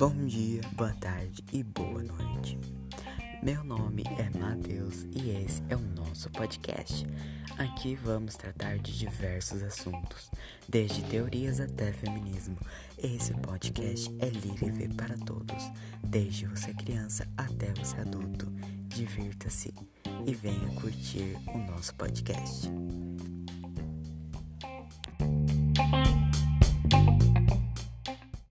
Bom dia, boa tarde e boa noite. Meu nome é Matheus e esse é o nosso podcast. Aqui vamos tratar de diversos assuntos, desde teorias até feminismo. Esse podcast é livre para todos, desde você criança até você adulto. Divirta-se e venha curtir o nosso podcast.